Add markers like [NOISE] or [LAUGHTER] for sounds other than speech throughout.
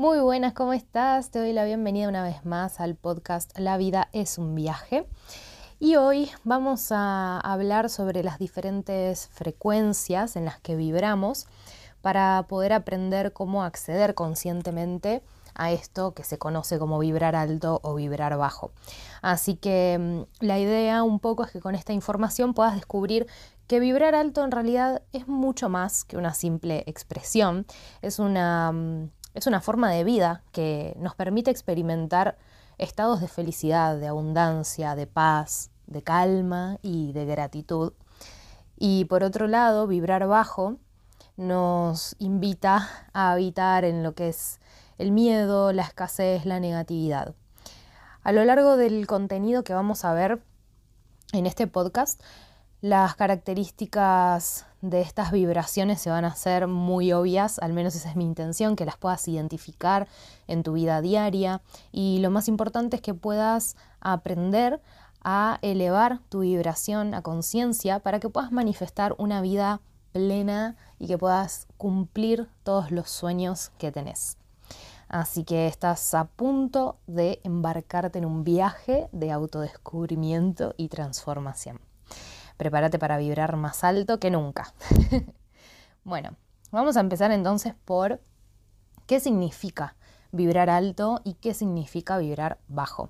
Muy buenas, ¿cómo estás? Te doy la bienvenida una vez más al podcast La vida es un viaje. Y hoy vamos a hablar sobre las diferentes frecuencias en las que vibramos para poder aprender cómo acceder conscientemente a esto que se conoce como vibrar alto o vibrar bajo. Así que mm, la idea un poco es que con esta información puedas descubrir que vibrar alto en realidad es mucho más que una simple expresión, es una mm, es una forma de vida que nos permite experimentar estados de felicidad, de abundancia, de paz, de calma y de gratitud. Y por otro lado, vibrar bajo nos invita a habitar en lo que es el miedo, la escasez, la negatividad. A lo largo del contenido que vamos a ver en este podcast, las características de estas vibraciones se van a hacer muy obvias, al menos esa es mi intención, que las puedas identificar en tu vida diaria y lo más importante es que puedas aprender a elevar tu vibración a conciencia para que puedas manifestar una vida plena y que puedas cumplir todos los sueños que tenés. Así que estás a punto de embarcarte en un viaje de autodescubrimiento y transformación prepárate para vibrar más alto que nunca. [LAUGHS] bueno, vamos a empezar entonces por qué significa vibrar alto y qué significa vibrar bajo.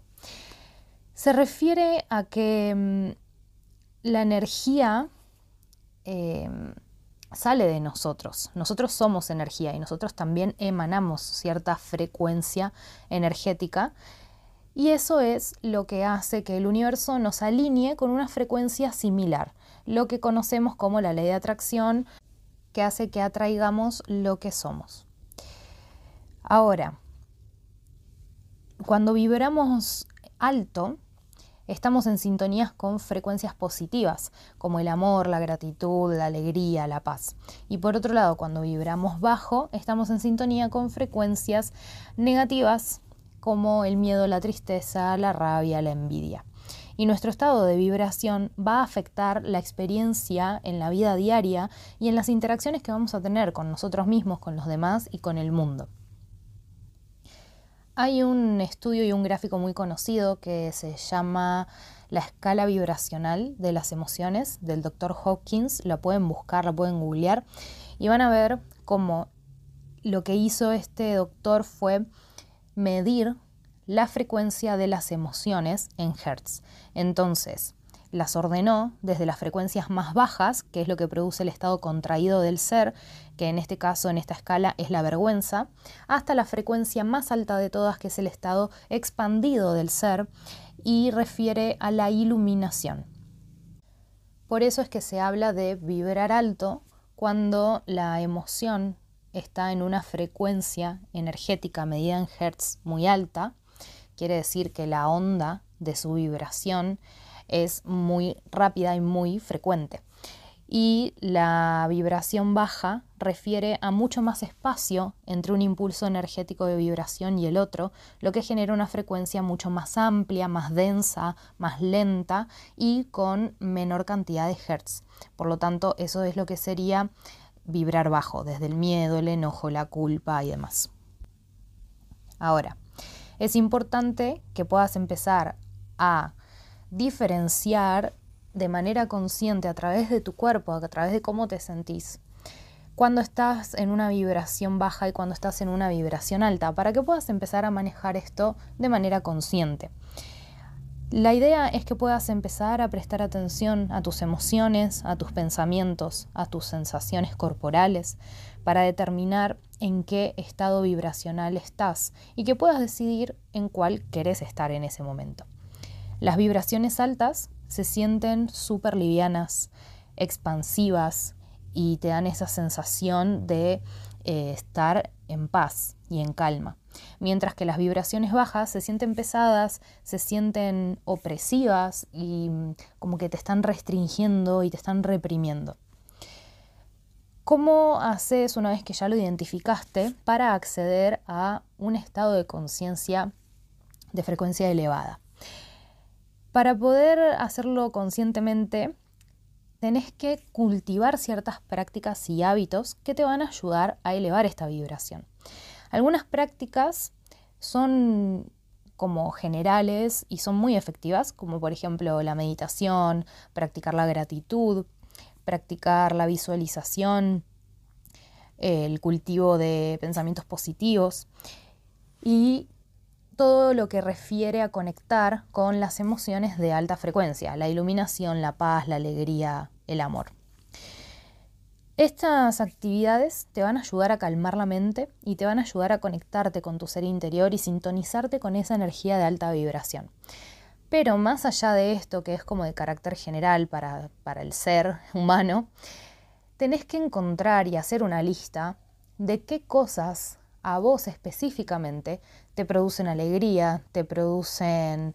Se refiere a que mm, la energía em, sale de nosotros. Nosotros somos energía y nosotros también emanamos cierta frecuencia energética y eso es lo que hace que el universo nos alinee con una frecuencia similar, lo que conocemos como la ley de atracción, que hace que atraigamos lo que somos. Ahora, cuando vibramos alto, estamos en sintonías con frecuencias positivas, como el amor, la gratitud, la alegría, la paz. Y por otro lado, cuando vibramos bajo, estamos en sintonía con frecuencias negativas, como el miedo, la tristeza, la rabia, la envidia. Y nuestro estado de vibración va a afectar la experiencia en la vida diaria y en las interacciones que vamos a tener con nosotros mismos, con los demás y con el mundo. Hay un estudio y un gráfico muy conocido que se llama la escala vibracional de las emociones del Dr. Hawkins. La pueden buscar, la pueden googlear y van a ver cómo lo que hizo este doctor fue medir la frecuencia de las emociones en Hertz. Entonces, las ordenó desde las frecuencias más bajas, que es lo que produce el estado contraído del ser, que en este caso, en esta escala, es la vergüenza, hasta la frecuencia más alta de todas, que es el estado expandido del ser, y refiere a la iluminación. Por eso es que se habla de vibrar alto cuando la emoción está en una frecuencia energética medida en hertz muy alta, quiere decir que la onda de su vibración es muy rápida y muy frecuente. Y la vibración baja refiere a mucho más espacio entre un impulso energético de vibración y el otro, lo que genera una frecuencia mucho más amplia, más densa, más lenta y con menor cantidad de hertz. Por lo tanto, eso es lo que sería vibrar bajo, desde el miedo, el enojo, la culpa y demás. Ahora, es importante que puedas empezar a diferenciar de manera consciente a través de tu cuerpo, a través de cómo te sentís, cuando estás en una vibración baja y cuando estás en una vibración alta, para que puedas empezar a manejar esto de manera consciente. La idea es que puedas empezar a prestar atención a tus emociones, a tus pensamientos, a tus sensaciones corporales, para determinar en qué estado vibracional estás y que puedas decidir en cuál querés estar en ese momento. Las vibraciones altas se sienten súper livianas, expansivas y te dan esa sensación de eh, estar en paz y en calma. Mientras que las vibraciones bajas se sienten pesadas, se sienten opresivas y mm, como que te están restringiendo y te están reprimiendo. ¿Cómo haces una vez que ya lo identificaste para acceder a un estado de conciencia de frecuencia elevada? Para poder hacerlo conscientemente, tenés que cultivar ciertas prácticas y hábitos que te van a ayudar a elevar esta vibración. Algunas prácticas son como generales y son muy efectivas, como por ejemplo la meditación, practicar la gratitud, practicar la visualización, el cultivo de pensamientos positivos y todo lo que refiere a conectar con las emociones de alta frecuencia, la iluminación, la paz, la alegría, el amor. Estas actividades te van a ayudar a calmar la mente y te van a ayudar a conectarte con tu ser interior y sintonizarte con esa energía de alta vibración. Pero más allá de esto, que es como de carácter general para, para el ser humano, tenés que encontrar y hacer una lista de qué cosas a vos específicamente te producen alegría, te producen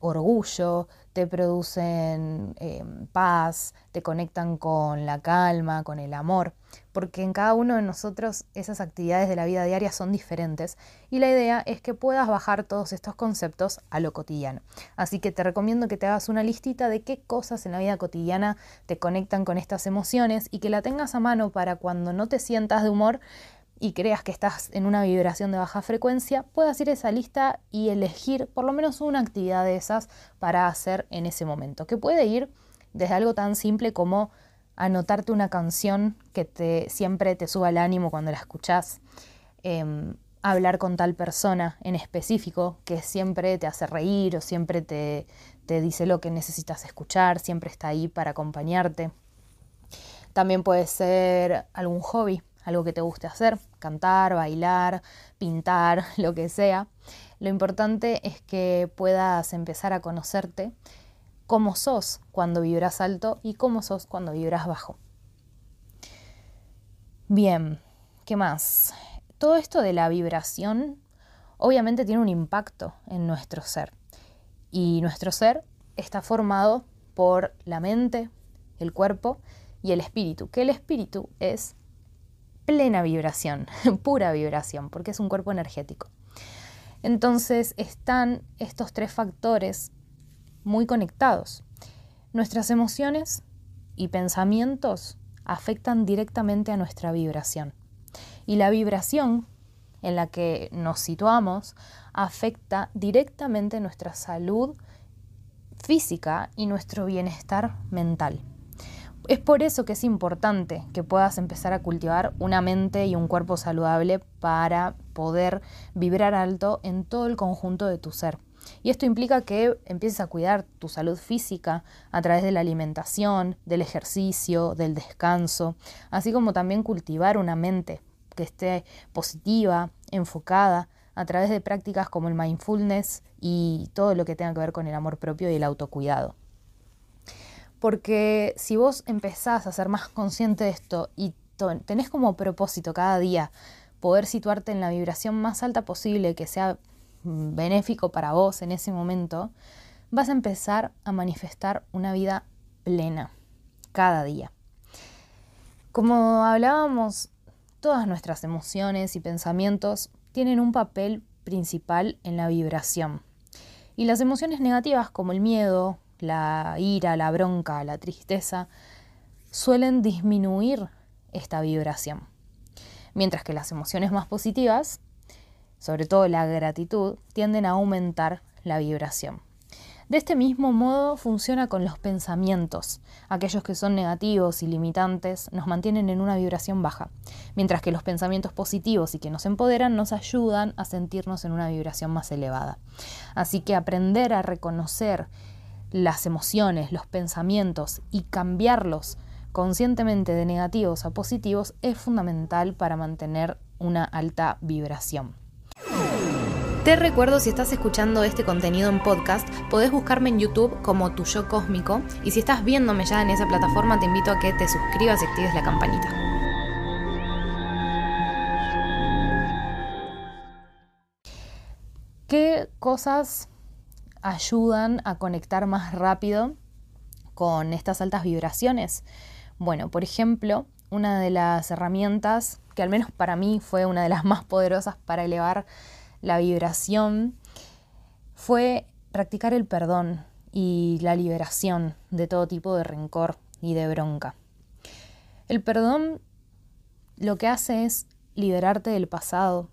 orgullo, te producen eh, paz, te conectan con la calma, con el amor, porque en cada uno de nosotros esas actividades de la vida diaria son diferentes y la idea es que puedas bajar todos estos conceptos a lo cotidiano. Así que te recomiendo que te hagas una listita de qué cosas en la vida cotidiana te conectan con estas emociones y que la tengas a mano para cuando no te sientas de humor y creas que estás en una vibración de baja frecuencia, puedas ir a esa lista y elegir por lo menos una actividad de esas para hacer en ese momento, que puede ir desde algo tan simple como anotarte una canción que te, siempre te suba el ánimo cuando la escuchás, em, hablar con tal persona en específico que siempre te hace reír o siempre te, te dice lo que necesitas escuchar, siempre está ahí para acompañarte. También puede ser algún hobby, algo que te guste hacer, cantar, bailar, pintar, [LAUGHS] lo que sea. Lo importante es que puedas empezar a conocerte cómo sos cuando vibras alto y cómo sos cuando vibras bajo. Bien, ¿qué más? Todo esto de la vibración obviamente tiene un impacto en nuestro ser. Y nuestro ser está formado por la mente, el cuerpo y el espíritu, que el espíritu es plena vibración, [LAUGHS] pura vibración, porque es un cuerpo energético. Entonces están estos tres factores muy conectados. Nuestras emociones y pensamientos afectan directamente a nuestra vibración. Y la vibración en la que nos situamos afecta directamente nuestra salud física y nuestro bienestar mental. Es por eso que es importante que puedas empezar a cultivar una mente y un cuerpo saludable para poder vibrar alto en todo el conjunto de tu ser. Y esto implica que empieces a cuidar tu salud física a través de la alimentación, del ejercicio, del descanso, así como también cultivar una mente que esté positiva, enfocada, a través de prácticas como el mindfulness y todo lo que tenga que ver con el amor propio y el autocuidado. Porque si vos empezás a ser más consciente de esto y tenés como propósito cada día poder situarte en la vibración más alta posible que sea mm, benéfico para vos en ese momento, vas a empezar a manifestar una vida plena cada día. Como hablábamos, todas nuestras emociones y pensamientos tienen un papel principal en la vibración. Y las emociones negativas como el miedo, la ira, la bronca, la tristeza, suelen disminuir esta vibración. Mientras que las emociones más positivas, sobre todo la gratitud, tienden a aumentar la vibración. De este mismo modo funciona con los pensamientos. Aquellos que son negativos y limitantes nos mantienen en una vibración baja, mientras que los pensamientos positivos y que nos empoderan nos ayudan a sentirnos en una vibración más elevada. Así que aprender a reconocer las emociones, los pensamientos y cambiarlos conscientemente de negativos a positivos es fundamental para mantener una alta vibración. Te recuerdo si estás escuchando este contenido en podcast, podés buscarme en YouTube como Tu Yo Cósmico y si estás viéndome ya en esa plataforma te invito a que te suscribas y actives la campanita. ¿Qué cosas ayudan a conectar más rápido con estas altas vibraciones? Bueno, por ejemplo, una de las herramientas que al menos para mí fue una de las más poderosas para elevar la vibración fue practicar el perdón y la liberación de todo tipo de rencor y de bronca. El perdón lo que hace es liberarte del pasado,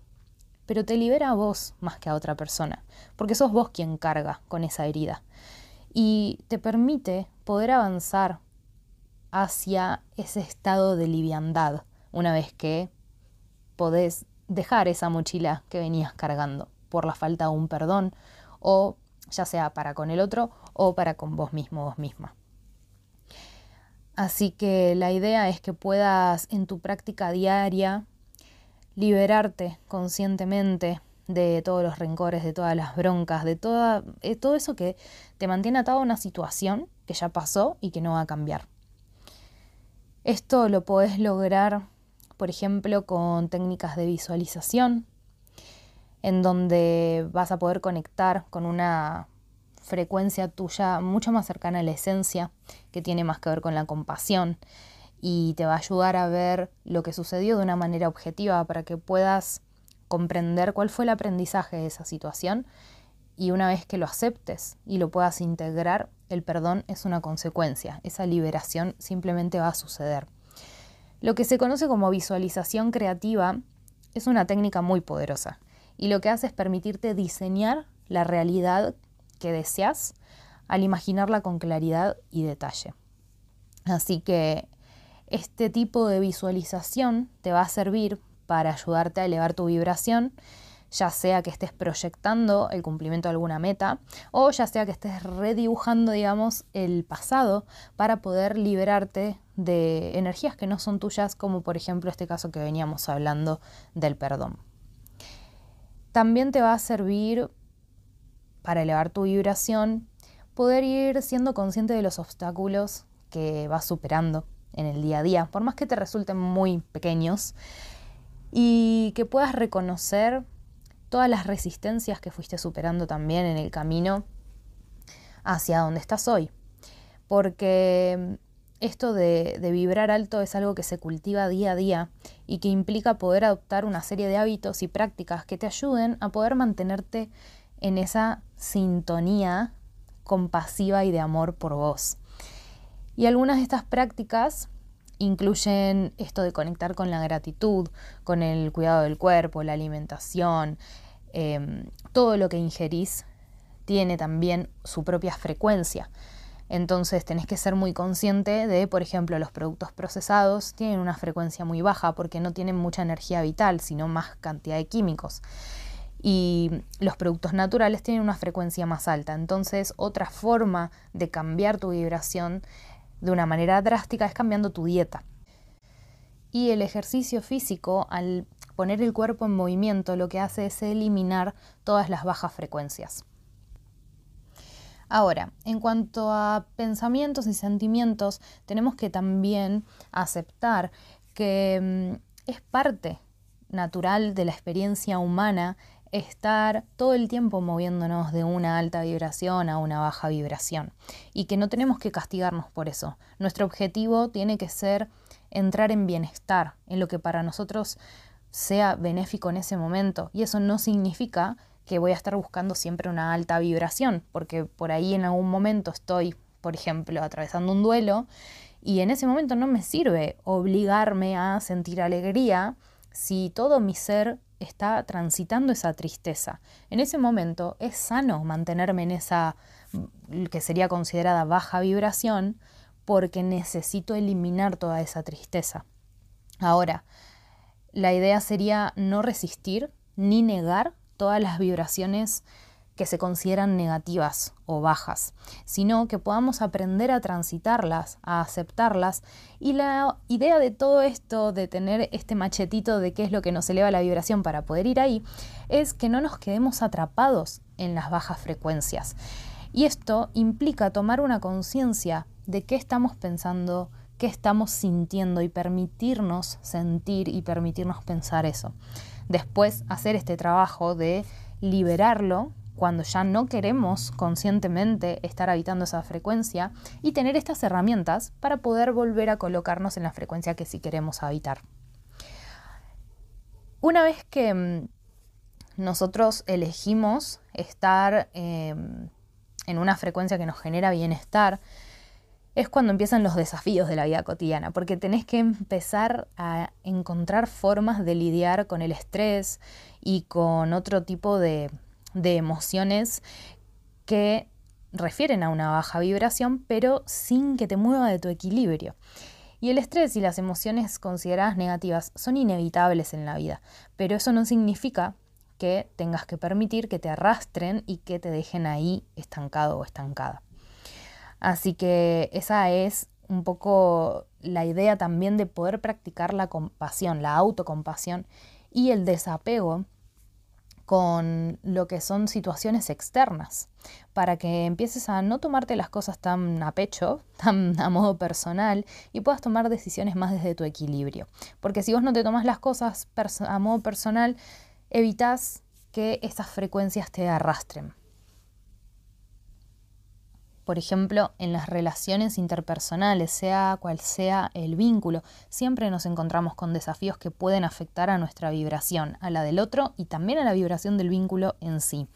pero te libera a vos más que a otra persona, porque sos vos quien carga con esa herida y te permite poder avanzar hacia ese estado de liviandad una vez que podés dejar esa mochila que venías cargando por la falta de un perdón o ya sea para con el otro o para con vos mismo, vos misma. Así que la idea es que puedas en tu práctica diaria liberarte conscientemente de todos los rencores, de todas las broncas, de eh, todo eso que te mantiene atado a una situación que ya pasó y que no va a cambiar. Esto lo podés lograr, por ejemplo, con técnicas de visualización, en donde vas a poder conectar con una frecuencia tuya mucho más cercana a la esencia, que tiene más que ver con la compasión y te va a ayudar a ver lo que sucedió de una manera objetiva para que puedas comprender cuál fue el aprendizaje de esa situación y una vez que lo aceptes y lo puedas integrar, el perdón es una consecuencia, esa liberación simplemente va a suceder. Lo que se conoce como visualización creativa es una técnica muy poderosa y lo que hace es permitirte diseñar la realidad que deseas al imaginarla con claridad y detalle. Así que este tipo de visualización te va a servir para ayudarte a elevar tu vibración, ya sea que estés proyectando el cumplimiento de alguna meta o ya sea que estés redibujando, digamos, el pasado para poder liberarte de energías que no son tuyas, como por ejemplo este caso que veníamos hablando del perdón. También te va a servir para elevar tu vibración, poder ir siendo consciente de los obstáculos que vas superando en el día a día, por más que te resulten muy pequeños, y que puedas reconocer todas las resistencias que fuiste superando también en el camino hacia donde estás hoy. Porque esto de, de, vibrar alto es algo que se cultiva día a día y que implica poder adoptar una serie de hábitos y prácticas que te ayuden a poder mantenerte en esa sintonía compasiva y de amor por vos. Y algunas de estas prácticas incluyen esto de conectar con la gratitud, con el cuidado del cuerpo, la alimentación, em, todo lo que ingerís tiene también su propia frecuencia. Entonces tenés que ser muy consciente de, por ejemplo, los productos procesados tienen una frecuencia muy baja porque no tienen mucha energía vital, sino más cantidad de químicos y los productos naturales tienen una frecuencia más alta. Entonces, otra forma de cambiar tu vibración de una manera drástica es cambiando tu dieta. Y el ejercicio físico, al poner el cuerpo en movimiento, lo que hace es eliminar todas las bajas frecuencias. Ahora, en cuanto a pensamientos y sentimientos, tenemos que también aceptar que mm, es parte natural de la experiencia humana estar todo el tiempo moviéndonos de una alta vibración a una baja vibración y que no tenemos que castigarnos por eso. Nuestro objetivo tiene que ser entrar en bienestar, en lo que para nosotros sea benéfico en ese momento y eso no significa que voy a estar buscando siempre una alta vibración, porque por ahí en algún momento estoy, por ejemplo, atravesando un duelo y en ese momento no me sirve obligarme a sentir alegría si todo mi ser está transitando esa tristeza. En ese momento es sano mantenerme en esa mm, que sería considerada baja vibración porque necesito eliminar toda esa tristeza. Ahora, la idea sería no resistir ni negar todas las vibraciones que se consideran negativas o bajas, sino que podamos aprender a transitarlas, a aceptarlas. Y la idea de todo esto, de tener este machetito de qué es lo que nos eleva la vibración para poder ir ahí, es que no nos quedemos atrapados en las bajas frecuencias. Y esto implica tomar una conciencia de qué estamos pensando, qué estamos sintiendo y permitirnos sentir y permitirnos pensar eso. Después hacer este trabajo de liberarlo cuando ya no queremos conscientemente estar habitando esa frecuencia y tener estas herramientas para poder volver a colocarnos en la frecuencia que sí queremos habitar. Una vez que mm, nosotros elegimos estar em, en una frecuencia que nos genera bienestar, es cuando empiezan los desafíos de la vida cotidiana, porque tenés que empezar a encontrar formas de lidiar con el estrés y con otro tipo de, de emociones que refieren a una baja vibración, pero sin que te mueva de tu equilibrio. Y el estrés y las emociones consideradas negativas son inevitables en la vida, pero eso no significa que tengas que permitir que te arrastren y que te dejen ahí estancado o estancada. Así que esa es un poco la idea también de poder practicar la compasión, la autocompasión y el desapego con lo que son situaciones externas, para que empieces a no tomarte las cosas tan a pecho, [LAUGHS] tan a modo personal, y puedas tomar decisiones más desde tu equilibrio. Porque si vos no te tomas las cosas a modo personal, evitas que esas frecuencias te arrastren por ejemplo, en las relaciones interpersonales, sea cual sea el vínculo, siempre nos encontramos con desafíos que pueden afectar a nuestra vibración, a la del otro y también a la vibración del vínculo en sí.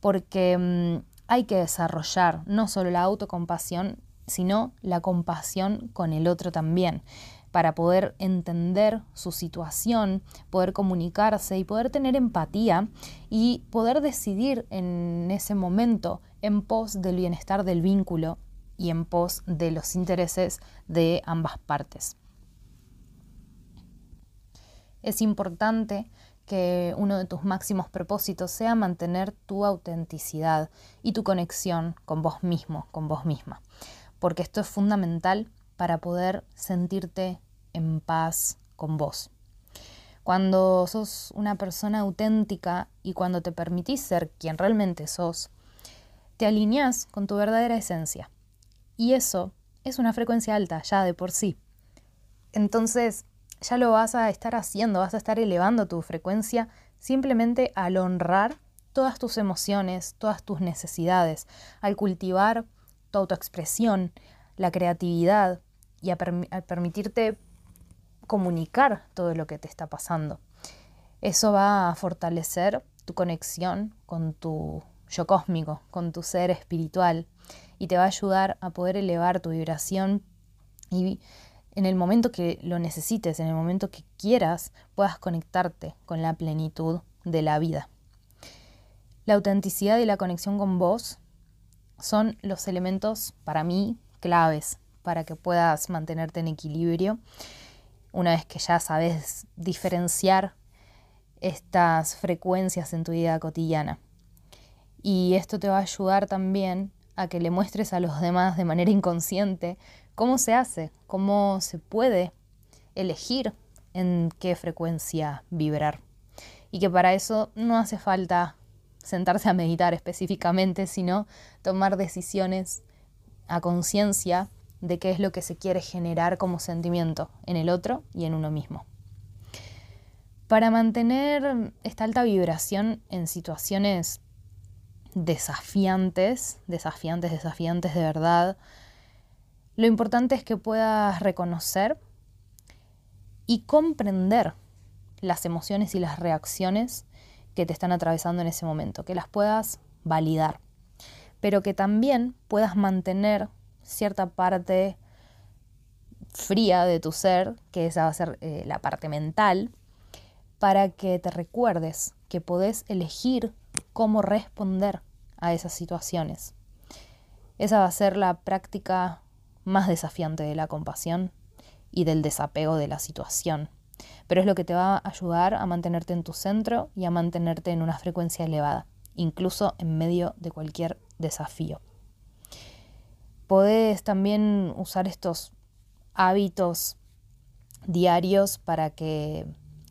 Porque mm, hay que desarrollar no solo la autocompasión, sino la compasión con el otro también para poder entender su situación, poder comunicarse y poder tener empatía y poder decidir en ese momento en pos del bienestar del vínculo y en pos de los intereses de ambas partes. Es importante que uno de tus máximos propósitos sea mantener tu autenticidad y tu conexión con vos mismo, con vos misma, porque esto es fundamental para poder sentirte en paz con vos. Cuando sos una persona auténtica y cuando te permitís ser quien realmente sos, te alineás con tu verdadera esencia. Y eso es una frecuencia alta ya de por sí. Entonces, ya lo vas a estar haciendo, vas a estar elevando tu frecuencia simplemente al honrar todas tus emociones, todas tus necesidades, al cultivar tu autoexpresión, la creatividad y al permitirte comunicar todo lo que te está pasando. Eso va a fortalecer tu conexión con tu cósmico, con tu ser espiritual y te va a ayudar a poder elevar tu vibración y en el momento que lo necesites, en el momento que quieras, puedas conectarte con la plenitud de la vida. La autenticidad y la conexión con vos son los elementos para mí claves para que puedas mantenerte en equilibrio una vez que ya sabes diferenciar estas frecuencias en tu vida cotidiana. Y esto te va a ayudar también a que le muestres a los demás de manera inconsciente cómo se hace, cómo se puede elegir en qué frecuencia vibrar. Y que para eso no hace falta sentarse a meditar específicamente, sino tomar decisiones a conciencia de qué es lo que se quiere generar como sentimiento en el otro y en uno mismo. Para mantener esta alta vibración en situaciones desafiantes, desafiantes, desafiantes de verdad, lo importante es que puedas reconocer y comprender las emociones y las reacciones que te están atravesando en ese momento, que las puedas validar, pero que también puedas mantener cierta parte fría de tu ser, que esa va a ser eh, la parte mental, para que te recuerdes que podés elegir cómo responder a esas situaciones. Esa va a ser la práctica más desafiante de la compasión y del desapego de la situación, pero es lo que te va a ayudar a mantenerte en tu centro y a mantenerte en una frecuencia elevada, incluso en medio de cualquier desafío. Podés también usar estos hábitos diarios para que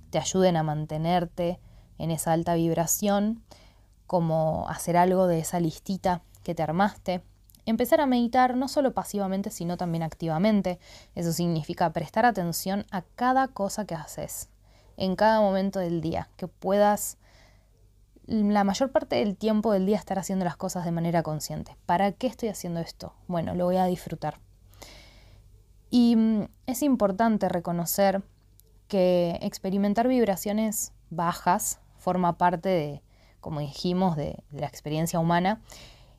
te ayuden a mantenerte en esa alta vibración, como hacer algo de esa listita que te armaste. Empezar a meditar no solo pasivamente, sino también activamente. Eso significa prestar atención a cada cosa que haces, en cada momento del día, que puedas la mayor parte del tiempo del día estar haciendo las cosas de manera consciente. ¿Para qué estoy haciendo esto? Bueno, lo voy a disfrutar. Y mm, es importante reconocer que experimentar vibraciones bajas forma parte de, como dijimos, de, la experiencia humana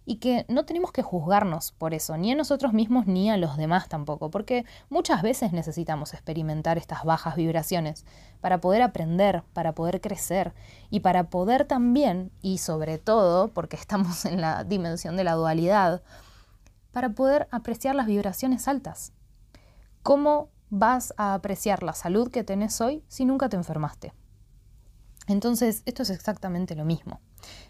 y que no tenemos que juzgarnos por eso, ni a nosotros mismos ni a los demás tampoco, porque muchas veces necesitamos experimentar estas bajas vibraciones para poder aprender, para poder crecer y para poder también, y sobre todo, porque estamos en la dimensión de la dualidad, para poder apreciar las vibraciones altas. ¿Cómo vas a apreciar la salud que tenés hoy si nunca te enfermaste? Entonces, esto es exactamente lo mismo.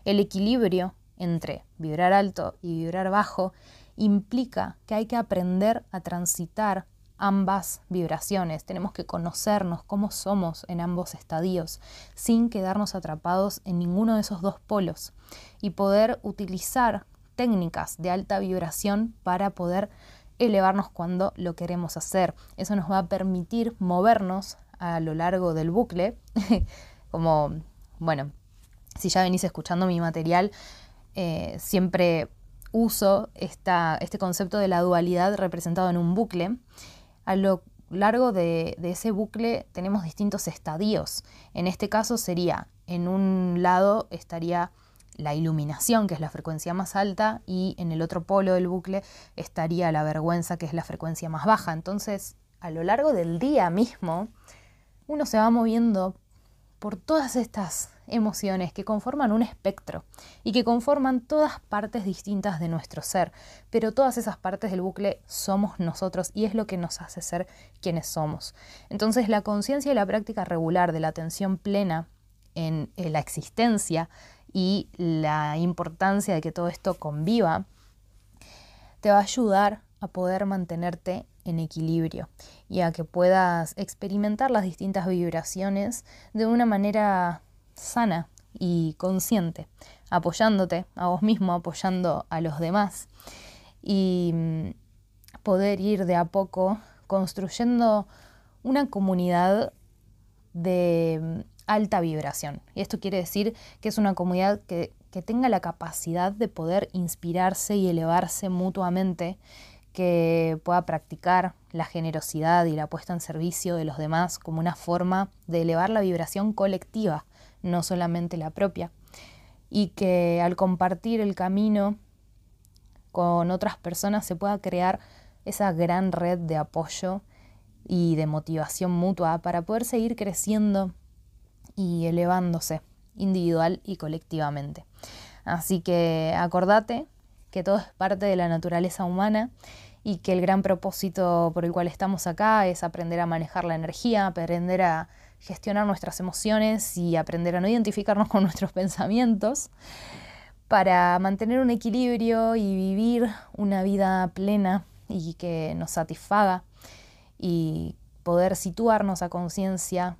El equilibrio entre vibrar alto y vibrar bajo implica que hay que aprender a transitar ambas vibraciones. Tenemos que conocernos cómo somos en ambos estadios sin quedarnos atrapados en ninguno de esos dos polos y poder utilizar técnicas de alta vibración para poder elevarnos cuando lo queremos hacer. Eso nos va a permitir movernos a lo largo del bucle, [LAUGHS] como, bueno, si ya venís escuchando mi material, eh, siempre uso este concepto de la dualidad representado en un bucle. A lo largo de, de ese bucle tenemos distintos estadios. En este caso sería, en un lado estaría la iluminación, que es la frecuencia más alta, y en el otro polo del bucle estaría la vergüenza, que es la frecuencia más baja. Entonces, a lo largo del día mismo, uno se va moviendo por todas estas emociones que conforman un espectro y que conforman todas partes distintas de nuestro ser, pero todas esas partes del bucle somos nosotros y es lo que nos hace ser quienes somos. Entonces la conciencia y la práctica regular de la atención plena en, la existencia y la importancia de que todo esto conviva, te va a ayudar a poder mantenerte en equilibrio y a que puedas experimentar las distintas vibraciones de una manera sana y consciente, apoyándote a vos mismo, apoyando a los demás y mm, poder ir de a poco construyendo una comunidad de mm, alta vibración. Y esto quiere decir que es una comunidad que, que tenga la capacidad de poder inspirarse y elevarse mutuamente que pueda practicar la generosidad y la puesta en servicio de los demás como una forma de elevar la vibración colectiva, no solamente la propia, y que al compartir el camino con otras personas se pueda crear esa gran red de apoyo y de motivación mutua para poder seguir creciendo y elevándose individual y colectivamente. Así que acordate que todo es parte de la naturaleza humana y que el gran propósito por el cual estamos acá es aprender a manejar la energía, aprender a gestionar nuestras emociones y aprender a no identificarnos con nuestros pensamientos para mantener un equilibrio y vivir una vida plena y que nos satisfaga y poder situarnos a conciencia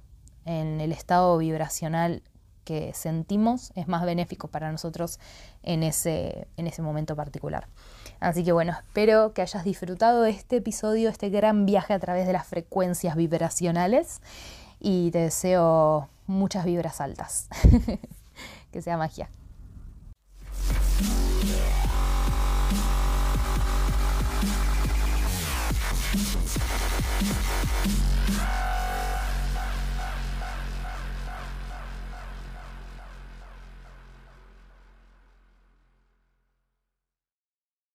en el estado vibracional que sentimos es más benéfico para nosotros en ese, en ese momento particular. Así que bueno, espero que hayas disfrutado este episodio, este gran viaje a través de las frecuencias vibracionales y te deseo muchas vibras altas. [LAUGHS] que sea magia.